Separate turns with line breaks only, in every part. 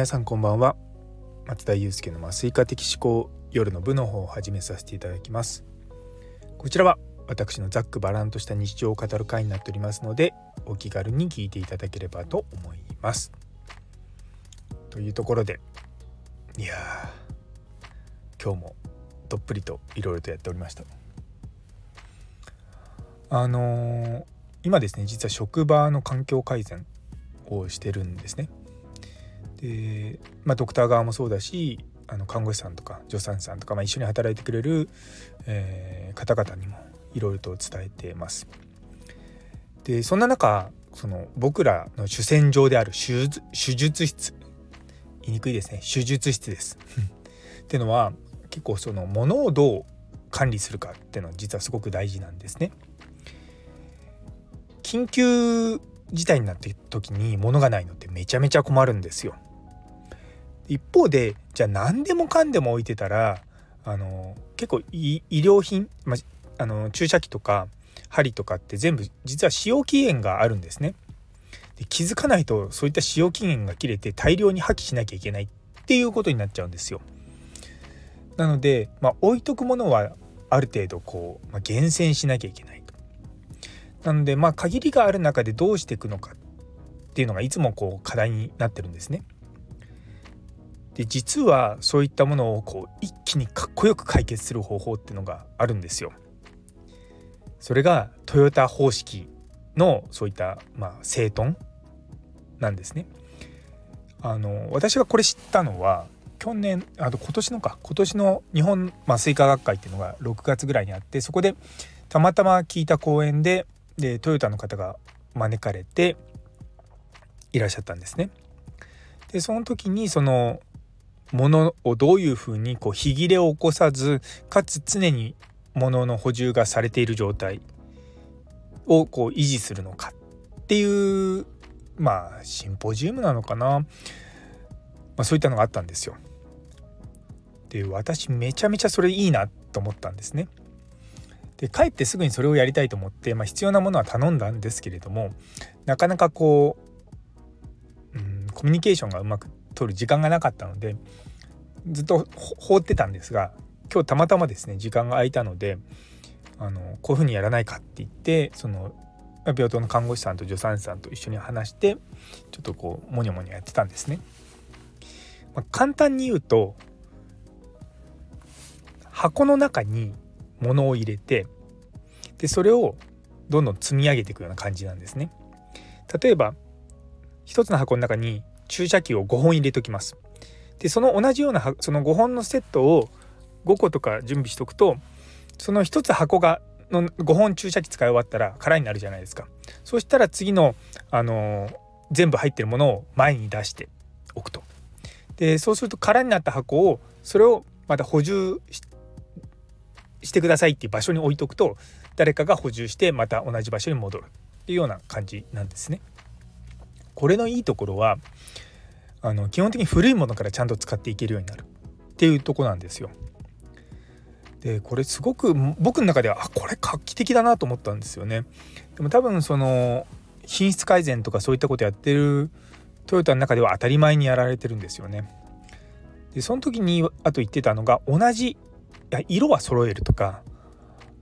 皆さんこんばんは。松田祐介の麻酔科的思考夜の部の方を始めさせていただきます。こちらは私のざっくばらんとした日常を語る会になっておりますのでお気軽に聞いていただければと思います。というところでいや今日もどっぷりといろいろとやっておりました。あのー、今ですね実は職場の環境改善をしてるんですね。で、まあ、ドクター側もそうだしあの看護師さんとか助産師さんとか、まあ、一緒に働いてくれる、えー、方々にもいろいろと伝えてます。でそんな中その僕らの主戦場である手術室言いにくいですね手術室です っていうのは結構そのものをどう管理するかっていうのは実はすごく大事なんですね。緊急事態になって時に物がないのってめちゃめちゃ困るんですよ。一方でじゃあ何でもかんでも置いてたらあの結構医療品、まあの注射器とか針とかって全部実は使用期限があるんですね。で気づかないとそういった使用期限が切れて大量に破棄しなきゃいけないっていうことになっちゃうんですよ。なので、まあ、置いとくものはある程度こう、まあ、厳選しなきゃいけないと。なのでまあ限りがある中でどうしていくのかっていうのがいつもこう課題になってるんですね。で実はそういったものをこう一気にかっこよく解決する方法っていうのがあるんですよ。それがトヨタ方式のそういったまあ整頓なんですね。あの私がこれ知ったのは去年あと今年のか今年の日本麻酔科学会っていうのが6月ぐらいにあってそこでたまたま聞いた講演ででトヨタの方が招かれていらっしゃったんですね。でその時にそのものをどういうふうにこう火切れを起こさずかつ常に物の補充がされている状態をこう維持するのかっていうまあシンポジウムなのかな、まあ、そういったのがあったんですよ。で私めちゃめちゃそれいいなと思ったんですね。で帰ってすぐにそれをやりたいと思って、まあ、必要なものは頼んだんですけれどもなかなかこう、うん、コミュニケーションがうまく取る時間がなかったのでずっと放ってたんですが今日たまたまですね時間が空いたのであのこういうふうにやらないかって言ってその病棟の看護師さんと助産師さんと一緒に話してちょっとこうモニョモニョやってたんですね。まあ、簡単に言うと箱の中に物を入れてでそれをどんどん積み上げていくような感じなんですね。例えば1つの箱の中に注射器を5本入れときます。でその同じようなその5本のセットを5個とか準備しとくとその1つ箱がの5本注射器使い終わったら空になるじゃないですか。そしたら次の、あのー、全部入ってるものを前に出しておくと。でそうすると空になった箱をそれをまた補充してくださいっていう場所に置いとくと誰かが補充してまた同じ場所に戻るっていうような感じなんですね。これのいいところはあの基本的に古いものからちゃんと使っていけるようになるっていうとこなんですよ。でこれすごく僕の中ではあこれ画期的だなと思ったんですよね。でも多分その品質改善とかそういったことやってるトヨタの中では当たり前にやられてるんですよね。でその時にあと言ってたのが同じ色は揃えるとか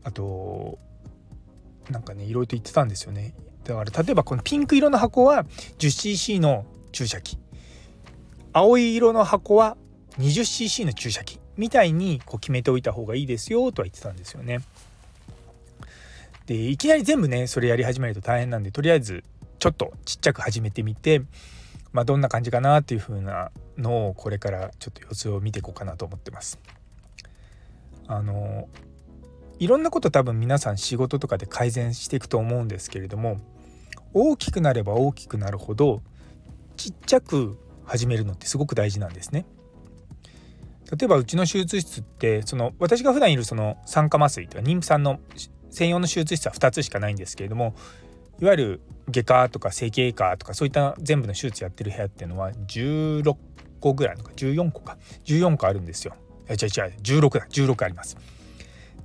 あとなんかねいろいろと言ってたんですよね。だから例えばこのピンク色の箱は 10cc の注射器青い色の箱は 20cc の注射器みたいにこう決めておいた方がいいですよとは言ってたんですよね。でいきなり全部ねそれやり始めると大変なんでとりあえずちょっとちっちゃく始めてみて、まあ、どんな感じかなっていう風なのをこれからちょっと様子を見ていこうかなと思ってます。あのいろんなこと多分皆さん仕事とかで改善していくと思うんですけれども大きくなれば大きくなるほどちっちゃく始めるのってすごく大事なんですね。例えばうちの手術室ってその私が普段いるその酸化麻酔とか妊婦さんの専用の手術室は2つしかないんですけれどもいわゆる外科とか整形外科とかそういった全部の手術やってる部屋っていうのは16個ぐらいのか14個か14個あるんですよ。違う違う16だ16あります。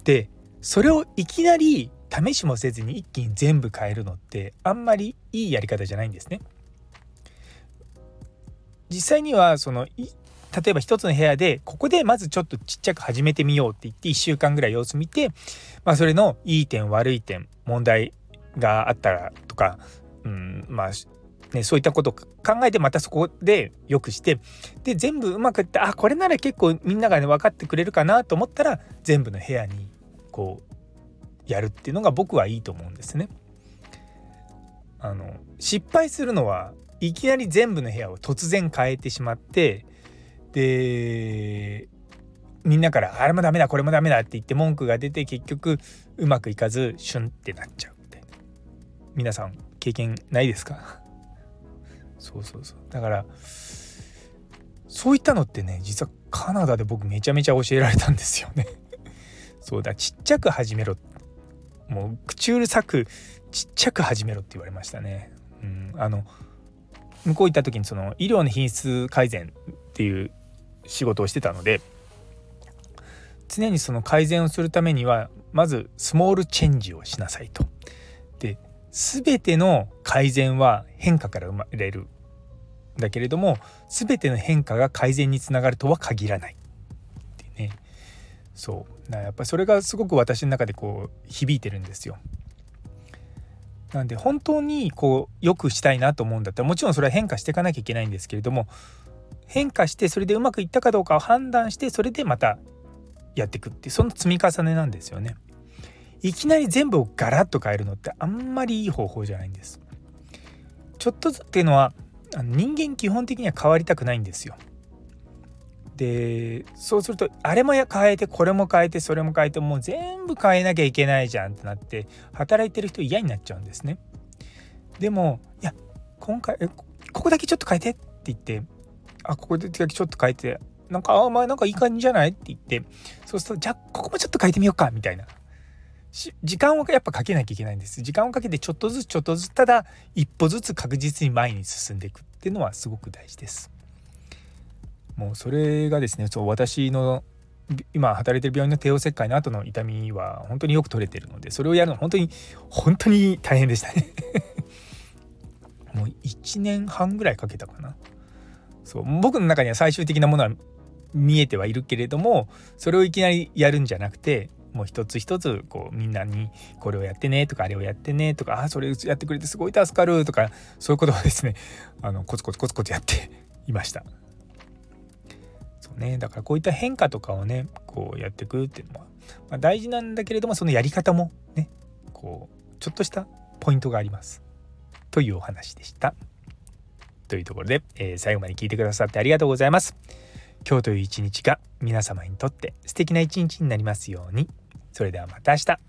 でそれをいきなり試しもせずに一気に全部変えるのってあんまりいいやり方じゃないんですね。実際にはその例えば一つの部屋でここでまずちょっとちっちゃく始めてみようって言って1週間ぐらい様子見て、まあ、それのいい点悪い点問題があったらとか、うんまあね、そういったことを考えてまたそこでよくしてで全部うまくいってあこれなら結構みんながね分かってくれるかなと思ったら全部の部屋にこうやるっていうのが僕はいいと思うんですね。あの失敗するのはいきなり全部の部屋を突然変えてしまってでみんなからあれもダメだこれもダメだって言って文句が出て結局うまくいかずシュンってなっちゃうみたいな。皆さん経験ないですか？そうそうそう。だからそういったのってね実はカナダで僕めちゃめちゃ教えられたんですよね。そうだちっちゃく始めろもう口うるさくちっちゃく始めろって言われましたね。うん、あの向こう行った時にその医療の品質改善っていう仕事をしてたので常にその改善をするためにはまずスモールチェンジをしなさいと。で全ての改善は変化から生まれるだけれども全ての変化が改善につながるとは限らないそうやっぱりそれがすごく私の中でこう響いてるんですよ。なんで本当にこう良くしたいなと思うんだったらもちろんそれは変化していかなきゃいけないんですけれども変化してそれでうまくいったかどうかを判断してそれでまたやっていくってその積み重ねなんですよね。いきなり全部をガラッと変えるのってあんまりいい方法じゃないんです。ちょっとずつっていうのは人間基本的には変わりたくないんですよ。でそうするとあれも変えてこれも変えてそれも変えてもう全部変えなきゃいけないじゃんってなって働いてる人嫌になっちゃうんですね。でもいや今回ここだけちょっと変えてって言ってあここだけちょっと変えてなんかあまあなんかいい感じじゃないって言ってそうするとじゃあここもちょっと変えてみようかみたいな。時間をやっぱかけなきゃいけないんです。時間をかけてちょっとずつちょっとずつただ一歩ずつ確実に前に進んでいくっていうのはすごく大事です。もうそれがですねそう私の今働いてる病院の帝王切開の後の痛みは本当によく取れてるのでそれをやるの本当に本当に大変でしたね もう1年半ぐらいかけたかなそう僕の中には最終的なものは見えてはいるけれどもそれをいきなりやるんじゃなくてもう一つ一つこうみんなにこれをやってねとかあれをやってねとかあそれやってくれてすごい助かるとかそういうことをですねあのコツコツコツコツやっていました。そうねだからこういった変化とかをねこうやっていくっていうのは、まあ、大事なんだけれどもそのやり方もねこうちょっとしたポイントがありますというお話でした。というところで、えー、最後まで聞いてくださってありがとうございます。今日という一日が皆様にとって素敵な一日になりますように。それではまた明日。